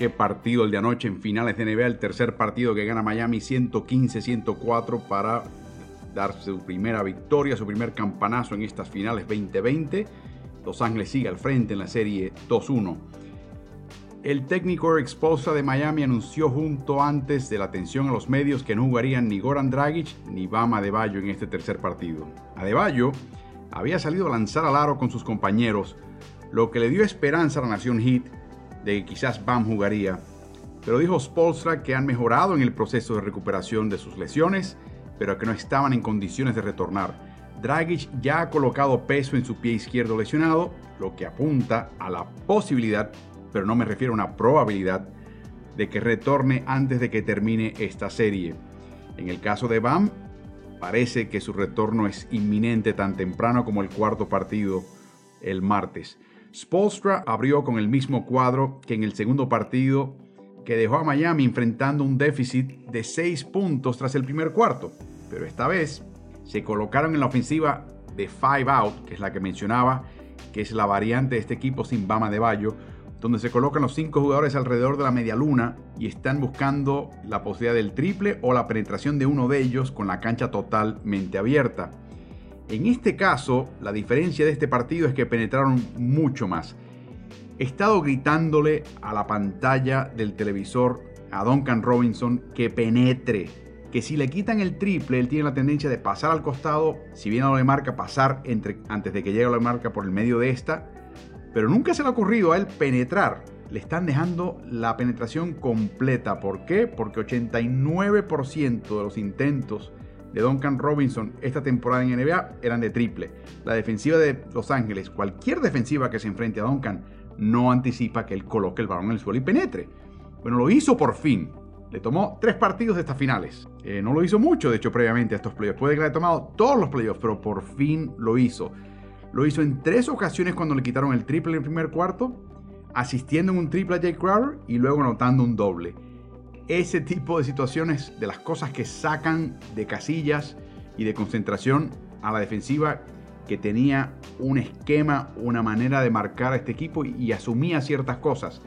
Qué partido el de anoche en finales de NBA, el tercer partido que gana Miami 115-104 para dar su primera victoria, su primer campanazo en estas finales 2020. Los Ángeles sigue al frente en la serie 2-1. El técnico exposa de Miami anunció junto antes de la atención a los medios que no jugarían ni Goran Dragic ni Bama Adebayo en este tercer partido. Adebayo había salido a lanzar al aro con sus compañeros, lo que le dio esperanza a la Nación Heat de que quizás Bam jugaría, pero dijo Spolstra que han mejorado en el proceso de recuperación de sus lesiones, pero que no estaban en condiciones de retornar. Dragic ya ha colocado peso en su pie izquierdo lesionado, lo que apunta a la posibilidad, pero no me refiero a una probabilidad, de que retorne antes de que termine esta serie. En el caso de Bam, parece que su retorno es inminente tan temprano como el cuarto partido el martes. Spolstra abrió con el mismo cuadro que en el segundo partido que dejó a Miami enfrentando un déficit de 6 puntos tras el primer cuarto. Pero esta vez se colocaron en la ofensiva de five out, que es la que mencionaba, que es la variante de este equipo sin Bama de Bayo, donde se colocan los cinco jugadores alrededor de la media luna y están buscando la posibilidad del triple o la penetración de uno de ellos con la cancha totalmente abierta. En este caso, la diferencia de este partido es que penetraron mucho más. He estado gritándole a la pantalla del televisor a Duncan Robinson que penetre, que si le quitan el triple, él tiene la tendencia de pasar al costado, si viene a la marca, pasar entre, antes de que llegue a la marca por el medio de esta, pero nunca se le ha ocurrido a él penetrar. Le están dejando la penetración completa. ¿Por qué? Porque 89% de los intentos de Duncan Robinson esta temporada en NBA eran de triple. La defensiva de Los Ángeles, cualquier defensiva que se enfrente a Duncan, no anticipa que él coloque el balón en el suelo y penetre. Bueno, lo hizo por fin. Le tomó tres partidos de estas finales. Eh, no lo hizo mucho, de hecho, previamente a estos playoffs. Puede que le haya tomado todos los playoffs, pero por fin lo hizo. Lo hizo en tres ocasiones cuando le quitaron el triple en el primer cuarto, asistiendo en un triple a Jake Crowder y luego anotando un doble ese tipo de situaciones, de las cosas que sacan de casillas y de concentración a la defensiva que tenía un esquema, una manera de marcar a este equipo y, asumía ciertas cosas.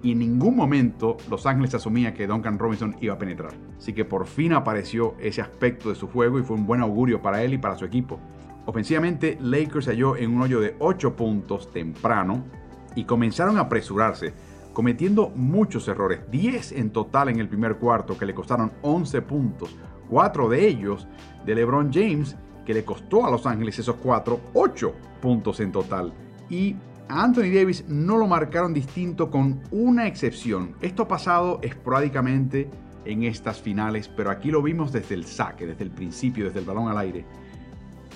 Y en ningún momento Los Ángeles asumía que Duncan Robinson iba a penetrar. Así que por fin apareció ese aspecto de su juego y fue un buen augurio para él y para su equipo. Ofensivamente, Lakers halló en un hoyo de 8 puntos temprano y comenzaron a apresurarse cometiendo muchos errores, 10 en total en el primer cuarto que le costaron 11 puntos, 4 de ellos de LeBron James que le costó a Los Ángeles esos 4, 8 puntos en total. Y Anthony Davis no lo marcaron distinto con una excepción. Esto ha pasado esporádicamente en estas finales, pero aquí lo vimos desde el saque, desde el principio, desde el balón al aire.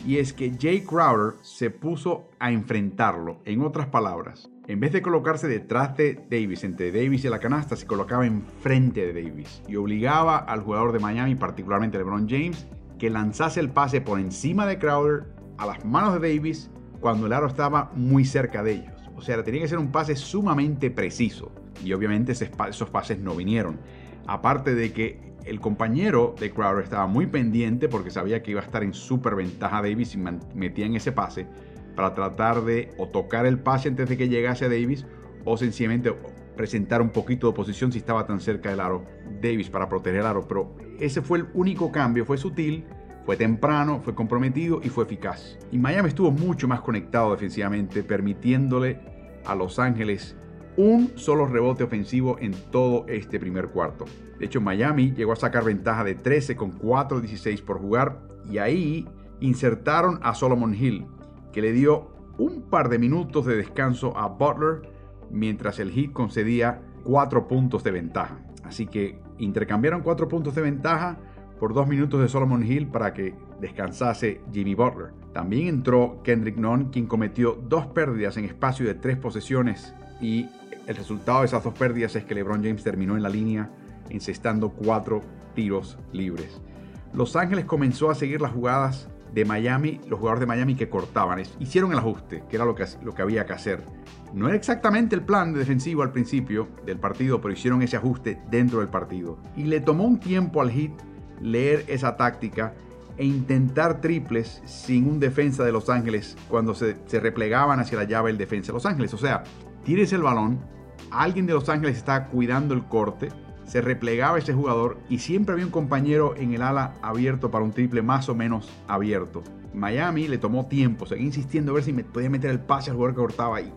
Y es que Jay Crowder se puso a enfrentarlo. En otras palabras, en vez de colocarse detrás de Davis, entre Davis y la canasta, se colocaba enfrente de Davis y obligaba al jugador de Miami, particularmente LeBron James, que lanzase el pase por encima de Crowder a las manos de Davis cuando el aro estaba muy cerca de ellos. O sea, tenía que ser un pase sumamente preciso y obviamente esos pases no vinieron. Aparte de que el compañero de Crowder estaba muy pendiente porque sabía que iba a estar en súper ventaja Davis y metía en ese pase para tratar de o tocar el pase antes de que llegase a Davis o sencillamente presentar un poquito de oposición si estaba tan cerca del aro Davis para proteger el aro. Pero ese fue el único cambio, fue sutil, fue temprano, fue comprometido y fue eficaz. Y Miami estuvo mucho más conectado defensivamente, permitiéndole a Los Ángeles un solo rebote ofensivo en todo este primer cuarto. De hecho, Miami llegó a sacar ventaja de 13 con 4-16 por jugar y ahí insertaron a Solomon Hill, que le dio un par de minutos de descanso a Butler mientras el Heat concedía cuatro puntos de ventaja. Así que intercambiaron cuatro puntos de ventaja por dos minutos de Solomon Hill para que descansase Jimmy Butler. También entró Kendrick Nunn, quien cometió dos pérdidas en espacio de tres posesiones y el resultado de esas dos pérdidas es que LeBron James terminó en la línea encestando cuatro tiros libres. Los Ángeles comenzó a seguir las jugadas de Miami, los jugadores de Miami que cortaban. Hicieron el ajuste, que era lo que, lo que había que hacer. No era exactamente el plan de defensivo al principio del partido, pero hicieron ese ajuste dentro del partido. Y le tomó un tiempo al hit leer esa táctica e intentar triples sin un defensa de Los Ángeles cuando se, replegaban hacia la llave el defensa de Los Ángeles. O sea, tires el balón, alguien de Los Ángeles está cuidando el corte, se replegaba ese jugador y siempre había un compañero en el ala abierto para un triple más o menos abierto. Miami le tomó tiempo, seguía insistiendo a ver si me podía meter el pase al jugador que cortaba y,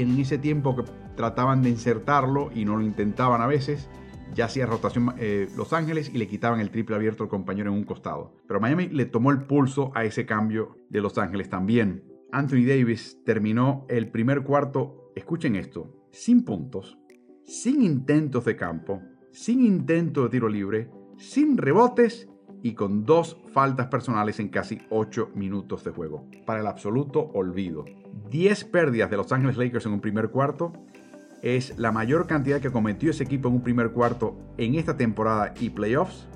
en ese tiempo que trataban de insertarlo y no lo intentaban a veces, ya hacía rotación eh, Los Ángeles y le quitaban el triple abierto al compañero en un costado. Pero Miami le tomó el pulso a ese cambio de Los Ángeles también. Anthony Davis terminó el primer cuarto, escuchen esto, sin puntos, sin intentos de campo, sin intento de tiro libre, sin rebotes y con dos faltas personales en casi 8 minutos de juego. Para el absoluto olvido. 10 pérdidas de Los Ángeles Lakers en un primer cuarto es la mayor cantidad que cometió ese equipo en un primer cuarto en esta temporada y playoffs.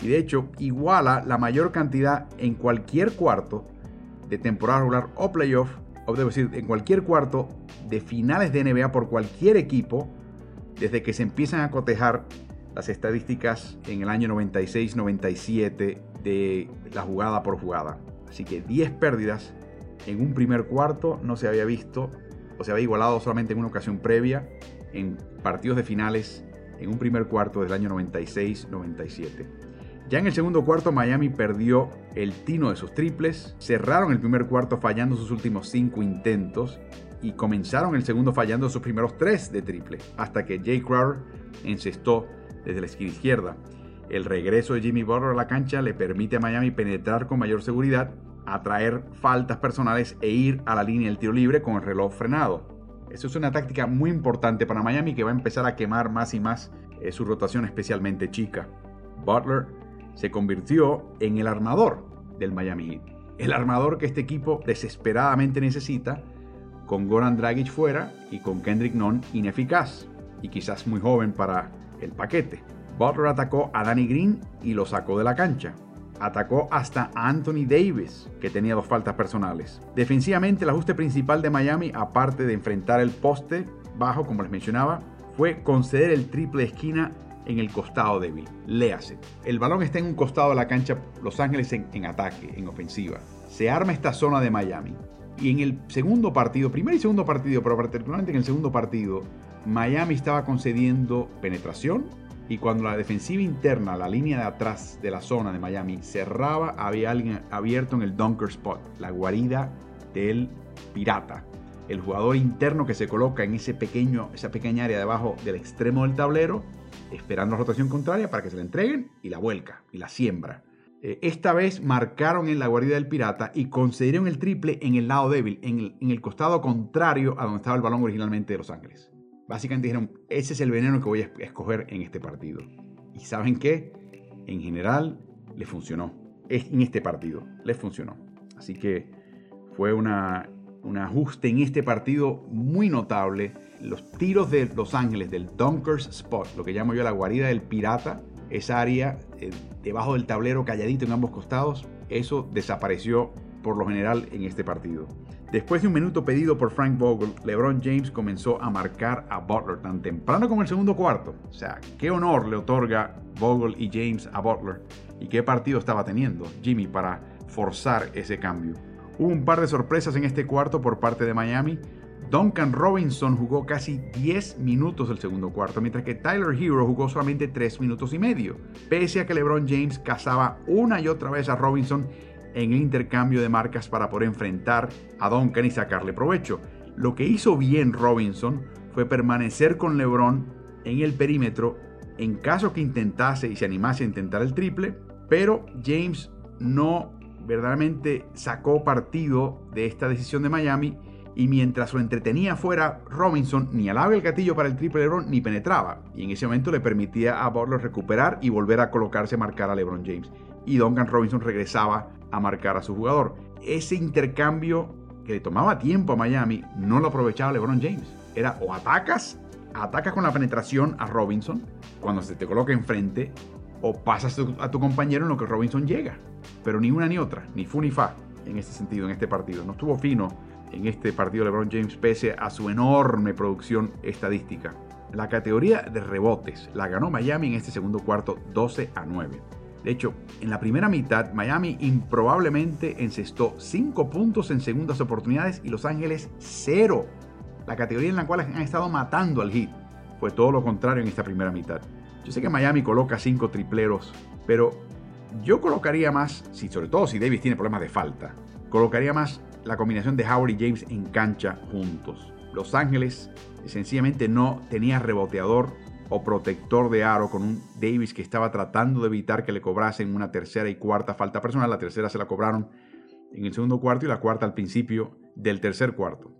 Y de hecho, iguala la mayor cantidad en cualquier cuarto de temporada regular o playoff, o debo decir, en cualquier cuarto de finales de NBA por cualquier equipo, desde que se empiezan a cotejar las estadísticas en el año 96-97 de la jugada por jugada. Así que 10 pérdidas en un primer cuarto no se había visto o se había igualado solamente en una ocasión previa en partidos de finales en un primer cuarto del año 96-97. Ya en el segundo cuarto Miami perdió el tino de sus triples, cerraron el primer cuarto fallando sus últimos cinco intentos y comenzaron el segundo fallando sus primeros tres de triple, hasta que Jay Crowder encestó desde la esquina izquierda. El regreso de Jimmy Butler a la cancha le permite a Miami penetrar con mayor seguridad atraer faltas personales e ir a la línea del tiro libre con el reloj frenado. Eso es una táctica muy importante para Miami que va a empezar a quemar más y más eh, su rotación especialmente chica. Butler se convirtió en el armador del Miami. El armador que este equipo desesperadamente necesita con Goran Dragic fuera y con Kendrick Nunn ineficaz y quizás muy joven para el paquete. Butler atacó a Danny Green y lo sacó de la cancha atacó hasta Anthony Davis, que tenía dos faltas personales. Defensivamente, el ajuste principal de Miami, aparte de enfrentar el poste bajo, como les mencionaba, fue conceder el triple esquina en el costado débil. Léase. El balón está en un costado de la cancha, Los Ángeles en ataque, en ofensiva. Se arma esta zona de Miami. Y en el segundo partido, primer y segundo partido, pero particularmente en el segundo partido, Miami estaba concediendo penetración, y cuando la defensiva interna, la línea de atrás de la zona de Miami, cerraba, había alguien abierto en el dunker spot, la guarida del pirata. El jugador interno que se coloca en ese pequeño, esa pequeña área debajo del extremo del tablero, esperando la rotación contraria para que se la entreguen y la vuelca y la siembra. Eh, esta vez marcaron en la guarida del pirata y concedieron el triple en el lado débil, en el, en el costado contrario a donde estaba el balón originalmente de Los Ángeles. Básicamente dijeron, ese es el veneno que voy a escoger en este partido. Y saben qué, en general le funcionó. En este partido les funcionó. Así que fue una, un ajuste en este partido muy notable. Los tiros de Los Ángeles, del Dunkers Spot, lo que llamo yo la guarida del pirata, esa área eh, debajo del tablero calladito en ambos costados, eso desapareció por lo general en este partido. Después de un minuto pedido por Frank Vogel, LeBron James comenzó a marcar a Butler tan temprano como el segundo cuarto. O sea, qué honor le otorga Vogel y James a Butler y qué partido estaba teniendo Jimmy para forzar ese cambio. Hubo un par de sorpresas en este cuarto por parte de Miami. Duncan Robinson jugó casi 10 minutos del segundo cuarto, mientras que Tyler Hero jugó solamente 3 minutos y medio, pese a que LeBron James cazaba una y otra vez a Robinson en el intercambio de marcas para poder enfrentar a Duncan y sacarle provecho. Lo que hizo bien Robinson fue permanecer con LeBron en el perímetro en caso que intentase y se animase a intentar el triple, pero James no verdaderamente sacó partido de esta decisión de Miami y mientras lo entretenía fuera, Robinson ni alaba el gatillo para el triple LeBron ni penetraba, y en ese momento le permitía a Butler recuperar y volver a colocarse a marcar a LeBron James. Y Duncan Robinson regresaba a marcar a su jugador. Ese intercambio que le tomaba tiempo a Miami no lo aprovechaba LeBron James. Era o atacas, atacas con la penetración a Robinson cuando se te coloca enfrente, o pasas a tu compañero en lo que Robinson llega. Pero ni una ni otra, ni fu ni fa en este sentido, en este partido. No estuvo fino en este partido LeBron James pese a su enorme producción estadística. La categoría de rebotes la ganó Miami en este segundo cuarto 12 a 9. De hecho, en la primera mitad, Miami improbablemente encestó 5 puntos en segundas oportunidades y Los Ángeles 0. La categoría en la cual han estado matando al hit. Fue todo lo contrario en esta primera mitad. Yo sé que Miami coloca 5 tripleros, pero yo colocaría más, si, sobre todo si Davis tiene problemas de falta, colocaría más la combinación de Howard y James en cancha juntos. Los Ángeles sencillamente no tenía reboteador o protector de aro con un Davis que estaba tratando de evitar que le cobrasen una tercera y cuarta falta personal. La tercera se la cobraron en el segundo cuarto y la cuarta al principio del tercer cuarto.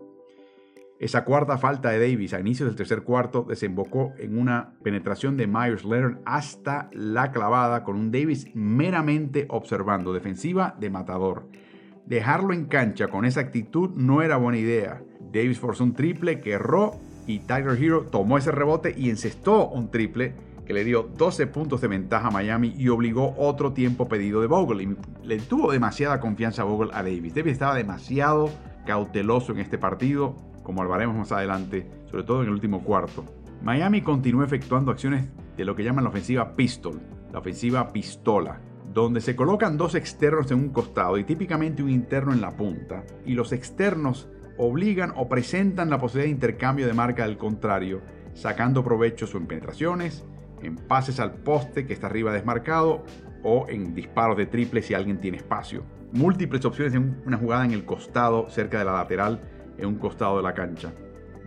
Esa cuarta falta de Davis a inicios del tercer cuarto desembocó en una penetración de Myers Leonard hasta la clavada con un Davis meramente observando, defensiva de matador. Dejarlo en cancha con esa actitud no era buena idea. Davis forzó un triple que erró y Tiger Hero tomó ese rebote y encestó un triple que le dio 12 puntos de ventaja a Miami y obligó otro tiempo pedido de Vogel. Y le tuvo demasiada confianza a Vogel a Davis. Davis estaba demasiado cauteloso en este partido, como hablaremos más adelante, sobre todo en el último cuarto. Miami continuó efectuando acciones de lo que llaman la ofensiva pistol, la ofensiva pistola, donde se colocan dos externos en un costado y típicamente un interno en la punta, y los externos obligan o presentan la posibilidad de intercambio de marca del contrario, sacando provechos o en penetraciones, en pases al poste que está arriba desmarcado o en disparos de triple si alguien tiene espacio. Múltiples opciones en una jugada en el costado, cerca de la lateral, en un costado de la cancha.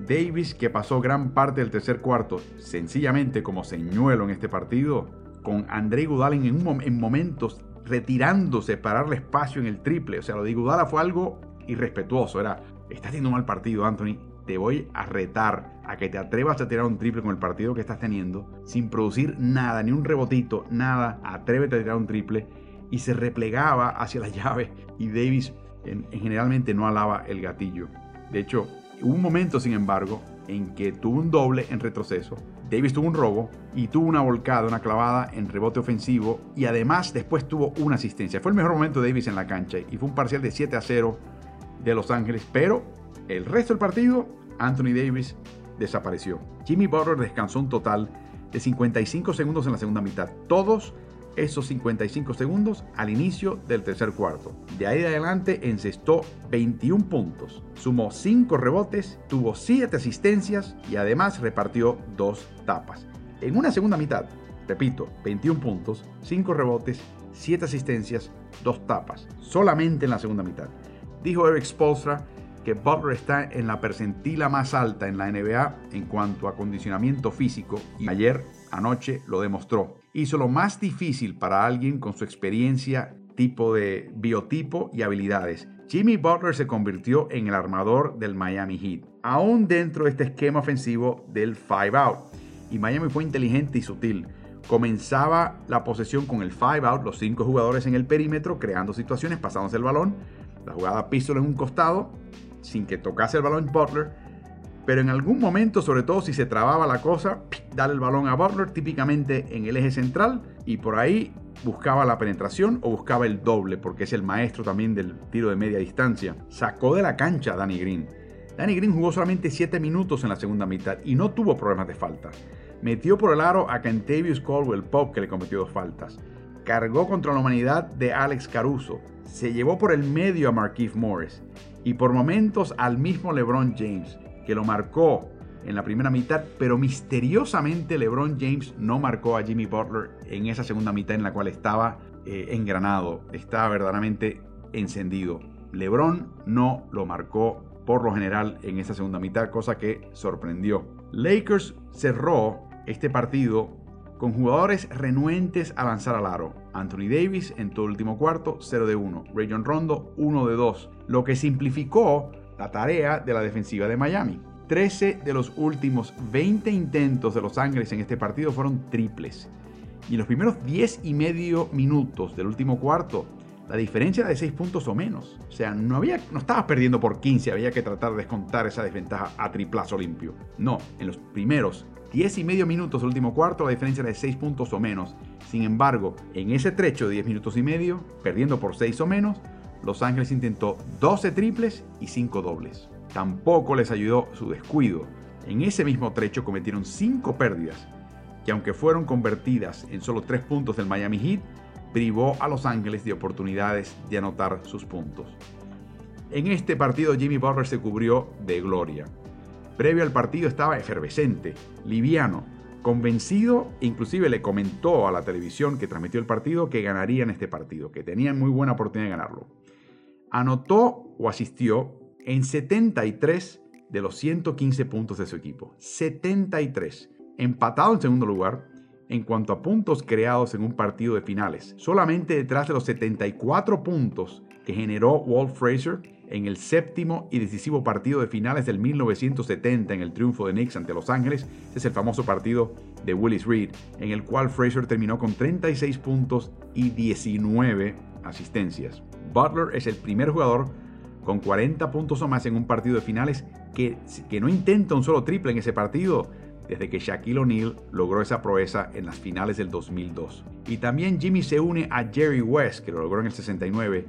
Davis, que pasó gran parte del tercer cuarto sencillamente como señuelo en este partido, con André Gudalin en, en momentos retirándose para darle espacio en el triple. O sea, lo de Gudala fue algo irrespetuoso. Era, estás teniendo un mal partido, Anthony. Te voy a retar a que te atrevas a tirar un triple con el partido que estás teniendo, sin producir nada, ni un rebotito, nada. Atrévete a tirar un triple. Y se replegaba hacia la llave. Y Davis en, generalmente no alaba el gatillo. De hecho, hubo un momento, sin embargo, en que tuvo un doble en retroceso. Davis tuvo un robo y tuvo una volcada, una clavada en rebote ofensivo y además después tuvo una asistencia. Fue el mejor momento de Davis en la cancha y fue un parcial de 7 a 0 de Los Ángeles, pero el resto del partido, Anthony Davis desapareció. Jimmy Butler descansó un total de 55 segundos en la segunda mitad. Todos esos 55 segundos al inicio del tercer cuarto. De ahí de adelante encestó 21 puntos, sumó 5 rebotes, tuvo 7 asistencias y además repartió 2 tapas. En una segunda mitad, repito, 21 puntos, 5 rebotes, 7 asistencias, 2 tapas, solamente en la segunda mitad. Dijo Eric Spolstra que Butler está en la percentila más alta en la NBA en cuanto a acondicionamiento físico y ayer, anoche, lo demostró hizo lo más difícil para alguien con su experiencia, tipo de biotipo y habilidades. Jimmy Butler se convirtió en el armador del Miami Heat, aún dentro de este esquema ofensivo del five out. Y Miami fue inteligente y sutil. Comenzaba la posesión con el five out, los cinco jugadores en el perímetro, creando situaciones, pasándose el balón. La jugada pistol en un costado, sin que tocase el balón Butler pero en algún momento, sobre todo si se trababa la cosa, darle el balón a Butler, típicamente en el eje central, y por ahí buscaba la penetración o buscaba el doble, porque es el maestro también del tiro de media distancia. Sacó de la cancha a Danny Green. Danny Green jugó solamente 7 minutos en la segunda mitad y no tuvo problemas de falta. Metió por el aro a Kentavious Caldwell Pop, que le cometió dos faltas. Cargó contra la humanidad de Alex Caruso. Se llevó por el medio a Marquise Morris. Y por momentos al mismo LeBron James que lo marcó en la primera mitad, pero misteriosamente LeBron James no marcó a Jimmy Butler en esa segunda mitad en la cual estaba eh, engranado, estaba verdaderamente encendido. LeBron no lo marcó por lo general en esa segunda mitad, cosa que sorprendió. Lakers cerró este partido con jugadores renuentes a lanzar al aro. Anthony Davis en todo último cuarto, 0 de 1. Rayon Rondo, 1 de 2. Lo que simplificó la tarea de la defensiva de Miami. 13 de los últimos 20 intentos de Los Ángeles en este partido fueron triples. Y en los primeros 10 y medio minutos del último cuarto, la diferencia era de 6 puntos o menos. O sea, no, había, no estabas perdiendo por 15, había que tratar de descontar esa desventaja a triplazo limpio. No, en los primeros 10 y medio minutos del último cuarto, la diferencia era de 6 puntos o menos. Sin embargo, en ese trecho de 10 minutos y medio, perdiendo por 6 o menos, Los Ángeles intentó 12 triples y 5 dobles. Tampoco les ayudó su descuido. En ese mismo trecho cometieron 5 pérdidas, que aunque fueron convertidas en solo 3 puntos del Miami Heat, privó a Los Ángeles de oportunidades de anotar sus puntos. En este partido Jimmy Butler se cubrió de gloria. Previo al partido estaba efervescente, liviano, convencido, inclusive le comentó a la televisión que transmitió el partido que ganarían este partido, que tenían muy buena oportunidad de ganarlo. Anotó o asistió en 73 de los 115 puntos de su equipo. 73. Empatado en segundo lugar en cuanto a puntos creados en un partido de finales, solamente detrás de los 74 puntos que generó Walt Fraser en el séptimo y decisivo partido de finales del 1970 en el triunfo de Knicks ante Los Ángeles. Es el famoso partido de Willis Reed, en el cual Fraser terminó con 36 puntos y 19 asistencias. Butler es el primer jugador con 40 puntos o más en un partido de finales que, que no intenta un solo triple en ese partido desde que Shaquille O'Neal logró esa proeza en las finales del 2002. Y también Jimmy se une a Jerry West, que lo logró en el 69,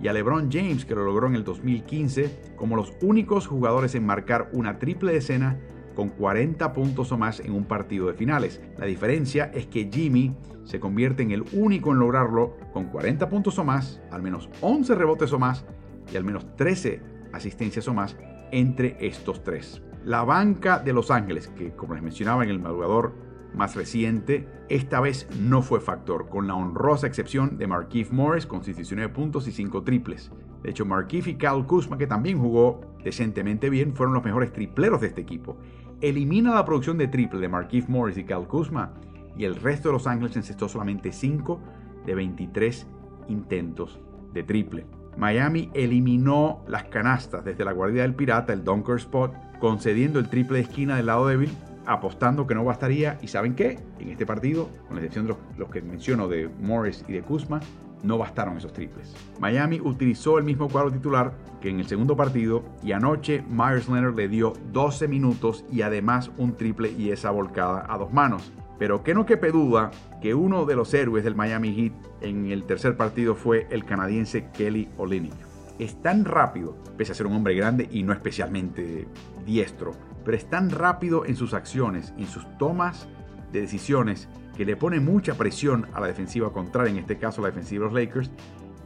y a LeBron James, que lo logró en el 2015, como los únicos jugadores en marcar una triple decena con 40 puntos o más en un partido de finales. La diferencia es que Jimmy se convierte en el único en lograrlo con 40 puntos o más, al menos 11 rebotes o más y al menos 13 asistencias o más entre estos tres. La banca de Los Ángeles, que como les mencionaba en el madrugador más reciente, esta vez no fue factor, con la honrosa excepción de Marquise Morris con 19 puntos y 5 triples. De hecho, Marquise y Cal Kuzma, que también jugó decentemente bien, fueron los mejores tripleros de este equipo. Elimina la producción de triple de Marquise Morris y Cal Kuzma y el resto de Los Ángeles encestó solamente 5 de 23 intentos de triple. Miami eliminó las canastas desde la guardia del pirata, el Dunker Spot, concediendo el triple de esquina del lado débil, apostando que no bastaría. ¿Y saben qué? En este partido, con la excepción de los, que menciono de Morris y de Kuzma, no bastaron esos triples. Miami utilizó el mismo cuadro titular que en el segundo partido y anoche Myers Leonard le dio 12 minutos y además un triple y esa volcada a dos manos. Pero que no quepe duda que uno de los héroes del Miami Heat en el tercer partido fue el canadiense Kelly Olynyk. Es tan rápido, pese a ser un hombre grande y no especialmente diestro, pero es tan rápido en sus acciones, en sus tomas de decisiones, que le pone mucha presión a la defensiva contraria, en este caso la defensiva de los Lakers,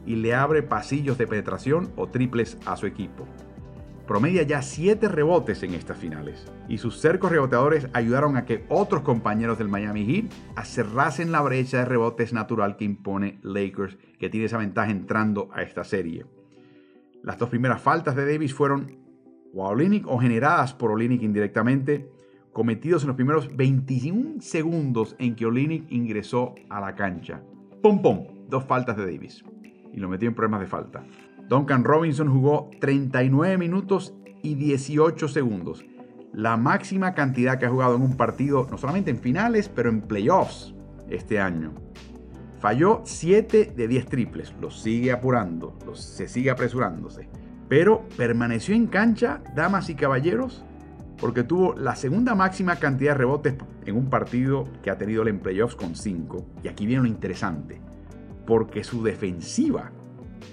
y le abre pasillos de penetración o triples a su equipo promedia ya 7 rebotes en estas finales. Y sus cercos reboteadores ayudaron a que otros compañeros del Miami Heat cerrasen la brecha de rebotes natural que impone Lakers, que tiene esa ventaja entrando a esta serie. Las dos primeras faltas de Davis fueron o o generadas por Olinick indirectamente, cometidos en los primeros 21 segundos en que Olinick ingresó a la cancha. ¡Pum, pum! Dos faltas de Davis. Y lo metió en problemas de falta. Duncan Robinson jugó 39 minutos y 18 segundos, la máxima cantidad que ha jugado en un partido, no solamente en finales, pero en playoffs este año. Falló 7 de 10 triples, los sigue apurando, se sigue apresurándose. Pero permaneció en cancha, damas y caballeros, porque tuvo la segunda máxima cantidad de rebotes en un partido que ha tenido en playoffs con 5. Y aquí viene lo interesante, porque su defensiva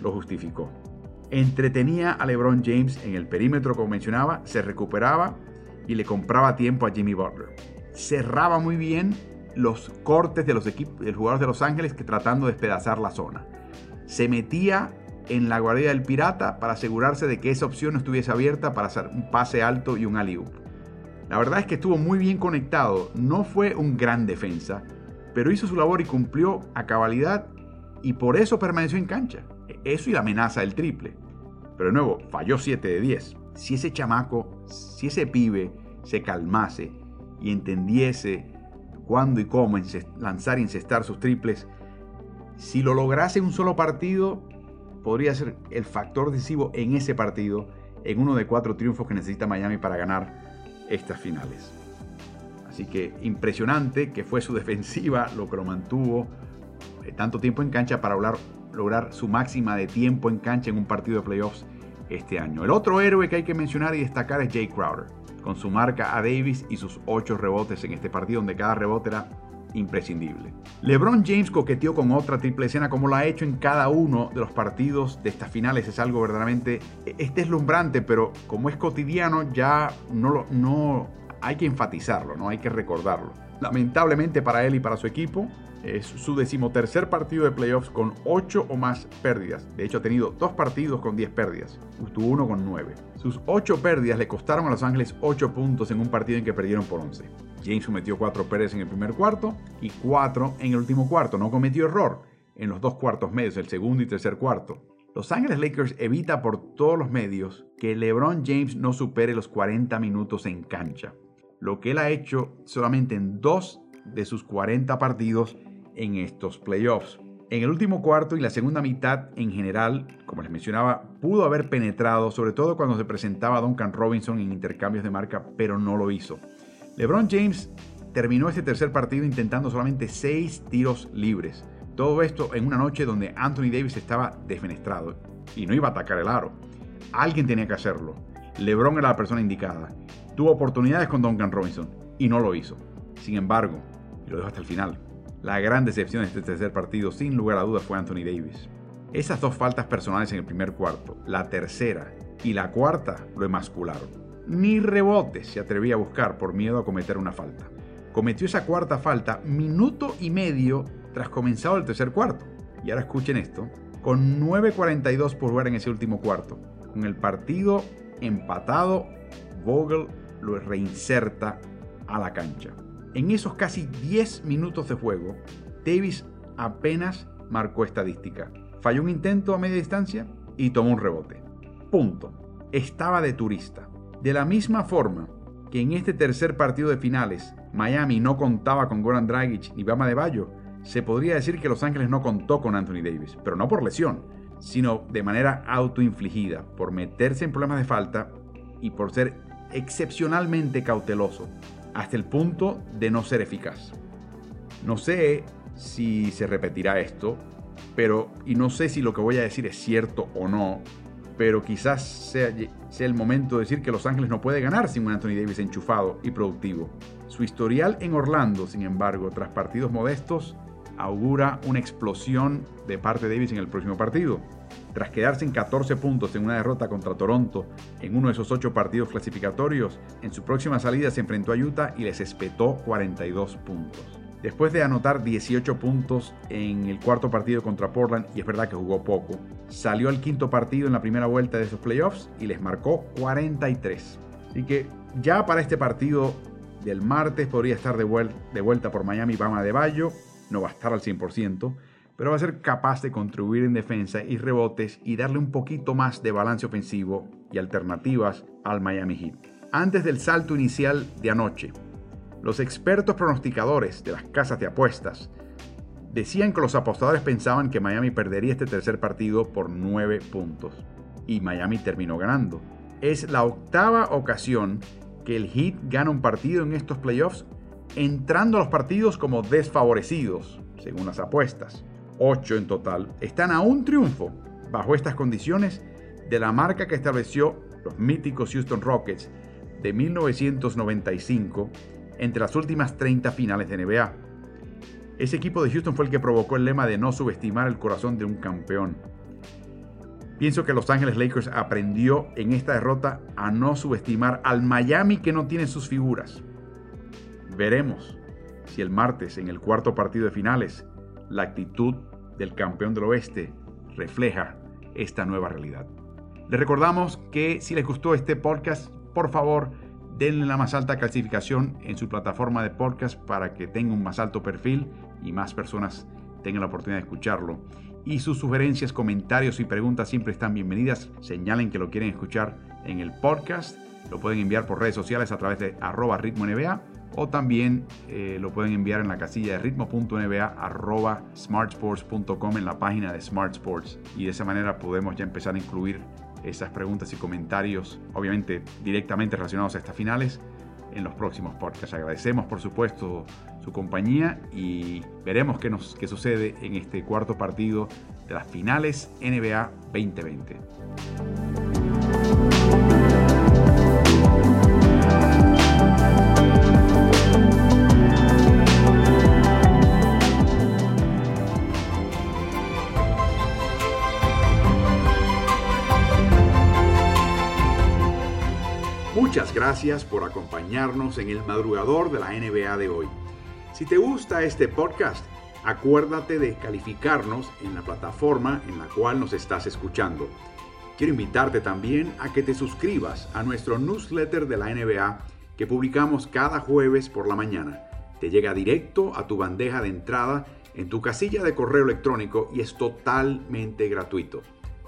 lo justificó entretenía a LeBron James en el perímetro como mencionaba, se recuperaba y le compraba tiempo a Jimmy Butler. Cerraba muy bien los cortes de los equipos, del jugador de Los Ángeles que tratando de despedazar la zona. Se metía en la guardia del pirata para asegurarse de que esa opción no estuviese abierta para hacer un pase alto y un alley La verdad es que estuvo muy bien conectado, no fue un gran defensa, pero hizo su labor y cumplió a cabalidad y por eso permaneció en cancha. Eso y la amenaza del triple. Pero de nuevo, falló 7 de 10. Si ese chamaco, si ese pibe se calmase y entendiese cuándo y cómo lanzar y encestar sus triples, si lo lograse en un solo partido, podría ser el factor decisivo en ese partido en uno de cuatro triunfos que necesita Miami para ganar estas finales. Así que impresionante que fue su defensiva lo que lo mantuvo eh, tanto tiempo en cancha para lograr, su máxima de tiempo en cancha en un partido de playoffs este año. El otro héroe que hay que mencionar y destacar es Jay Crowder, con su marca a Davis y sus ocho rebotes en este partido, donde cada rebote era imprescindible. LeBron James coqueteó con otra triple escena como lo ha hecho en cada uno de los partidos de estas finales. Es algo verdaderamente es deslumbrante, pero como es cotidiano ya no, lo, no hay que enfatizarlo, no hay que recordarlo. Lamentablemente para él y para su equipo, es su decimotercer partido de playoffs con 8 o más pérdidas. De hecho, ha tenido dos partidos con 10 pérdidas. Tuvo uno con 9. Sus 8 pérdidas le costaron a Los Ángeles 8 puntos en un partido en que perdieron por 11. James cometió 4 pérdidas en el primer cuarto y 4 en el último cuarto. No cometió error en los dos cuartos medios, el segundo y tercer cuarto. Los Ángeles Lakers evita por todos los medios que LeBron James no supere los 40 minutos en cancha, lo que él ha hecho solamente en dos de sus 40 partidos en estos playoffs. En el último cuarto y la segunda mitad en general, como les mencionaba, pudo haber penetrado, sobre todo cuando se presentaba Duncan Robinson en intercambios de marca, pero no lo hizo. LeBron James terminó este tercer partido intentando solamente 6 tiros libres. Todo esto en una noche donde Anthony Davis estaba defenestrado y no iba a atacar el aro. Alguien tenía que hacerlo. LeBron era la persona indicada. Tuvo oportunidades con Duncan Robinson y no lo hizo. Sin embargo, y lo dejó hasta el final, la gran decepción de este tercer partido, sin lugar a dudas, fue Anthony Davis. Esas dos faltas personales en el primer cuarto, la tercera y la cuarta lo emascularon. Ni rebote se atrevía a buscar por miedo a cometer una falta. Cometió esa cuarta falta minuto y medio tras comenzado el tercer cuarto. Y ahora escuchen esto, con 9.42 por jugar en ese último cuarto, con el partido empatado, Vogel lo reinserta a la cancha. En esos casi 10 minutos de juego, Davis apenas marcó estadística. Falló un intento a media distancia y tomó un rebote. Punto. Estaba de turista. De la misma forma que en este tercer partido de finales Miami no contaba con Goran Dragic ni Bama de Bayo, se podría decir que Los Ángeles no contó con Anthony Davis, pero no por lesión, sino de manera autoinfligida, por meterse en problemas de falta y por ser excepcionalmente cauteloso hasta el punto de no ser eficaz. No sé si se repetirá esto, pero y no sé si lo que voy a decir es cierto o no, pero quizás sea, el momento de decir que Los Ángeles no puede ganar sin un Anthony Davis enchufado y productivo. Su historial en Orlando, sin embargo, tras partidos modestos, augura una explosión de parte de Davis en el próximo partido. Tras quedarse en 14 puntos en una derrota contra Toronto en uno de esos 8 partidos clasificatorios, en su próxima salida se enfrentó a Utah y les espetó 42 puntos. Después de anotar 18 puntos en el cuarto partido contra Portland, y es verdad que jugó poco, salió al quinto partido en la primera vuelta de esos playoffs y les marcó 43. Así que ya para este partido del martes podría estar de, vuelta por Miami Bama de Bayo, no va a estar al 100%, pero va a ser capaz de contribuir en defensa y rebotes y darle un poquito más de balance ofensivo y alternativas al Miami Heat. Antes del salto inicial de anoche, los expertos pronosticadores de las casas de apuestas decían que los apostadores pensaban que Miami perdería este tercer partido por 9 puntos. Y Miami terminó ganando. Es la octava ocasión que el Heat gana un partido en estos playoffs entrando a los partidos como desfavorecidos, según las apuestas. 8 en total, están a un triunfo bajo estas condiciones de la marca que estableció los míticos Houston Rockets de 1995 entre las últimas 30 finales de NBA. Ese equipo de Houston fue el que provocó el lema de no subestimar el corazón de un campeón. Pienso que Los Ángeles Lakers aprendió en esta derrota a no subestimar al Miami que no tiene sus figuras. Veremos si el martes en el cuarto partido de finales la actitud del campeón del oeste refleja esta nueva realidad. Les recordamos que si les gustó este podcast, por favor, denle la más alta clasificación en su plataforma de podcast para que tenga un más alto perfil y más personas tengan la oportunidad de escucharlo. Y sus sugerencias, comentarios y preguntas siempre están bienvenidas. Señalen que lo quieren escuchar en el podcast. Lo pueden enviar por redes sociales a través de arroba ritmo NBA o también eh, lo pueden enviar en la casilla de ritmo.nba smartsports.com en la página de Smart Sports y de esa manera podemos ya empezar a incluir esas preguntas y comentarios, obviamente directamente relacionados a estas finales, en los próximos podcasts. Agradecemos, por supuesto, su compañía y veremos qué, nos, qué sucede en este cuarto partido de las finales NBA 2020. Muchas gracias por acompañarnos en el madrugador de la NBA de hoy. Si te gusta este podcast, acuérdate de calificarnos en la plataforma en la cual nos estás escuchando. Quiero invitarte también a que te suscribas a nuestro newsletter de la NBA que publicamos cada jueves por la mañana. Te llega directo a tu bandeja de entrada en tu casilla de correo electrónico y es totalmente gratuito.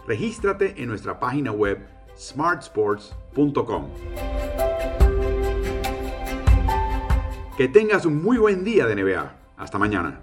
Regístrate en nuestra página web smartsports.com. Que tengas un muy buen día de NBA. Hasta mañana.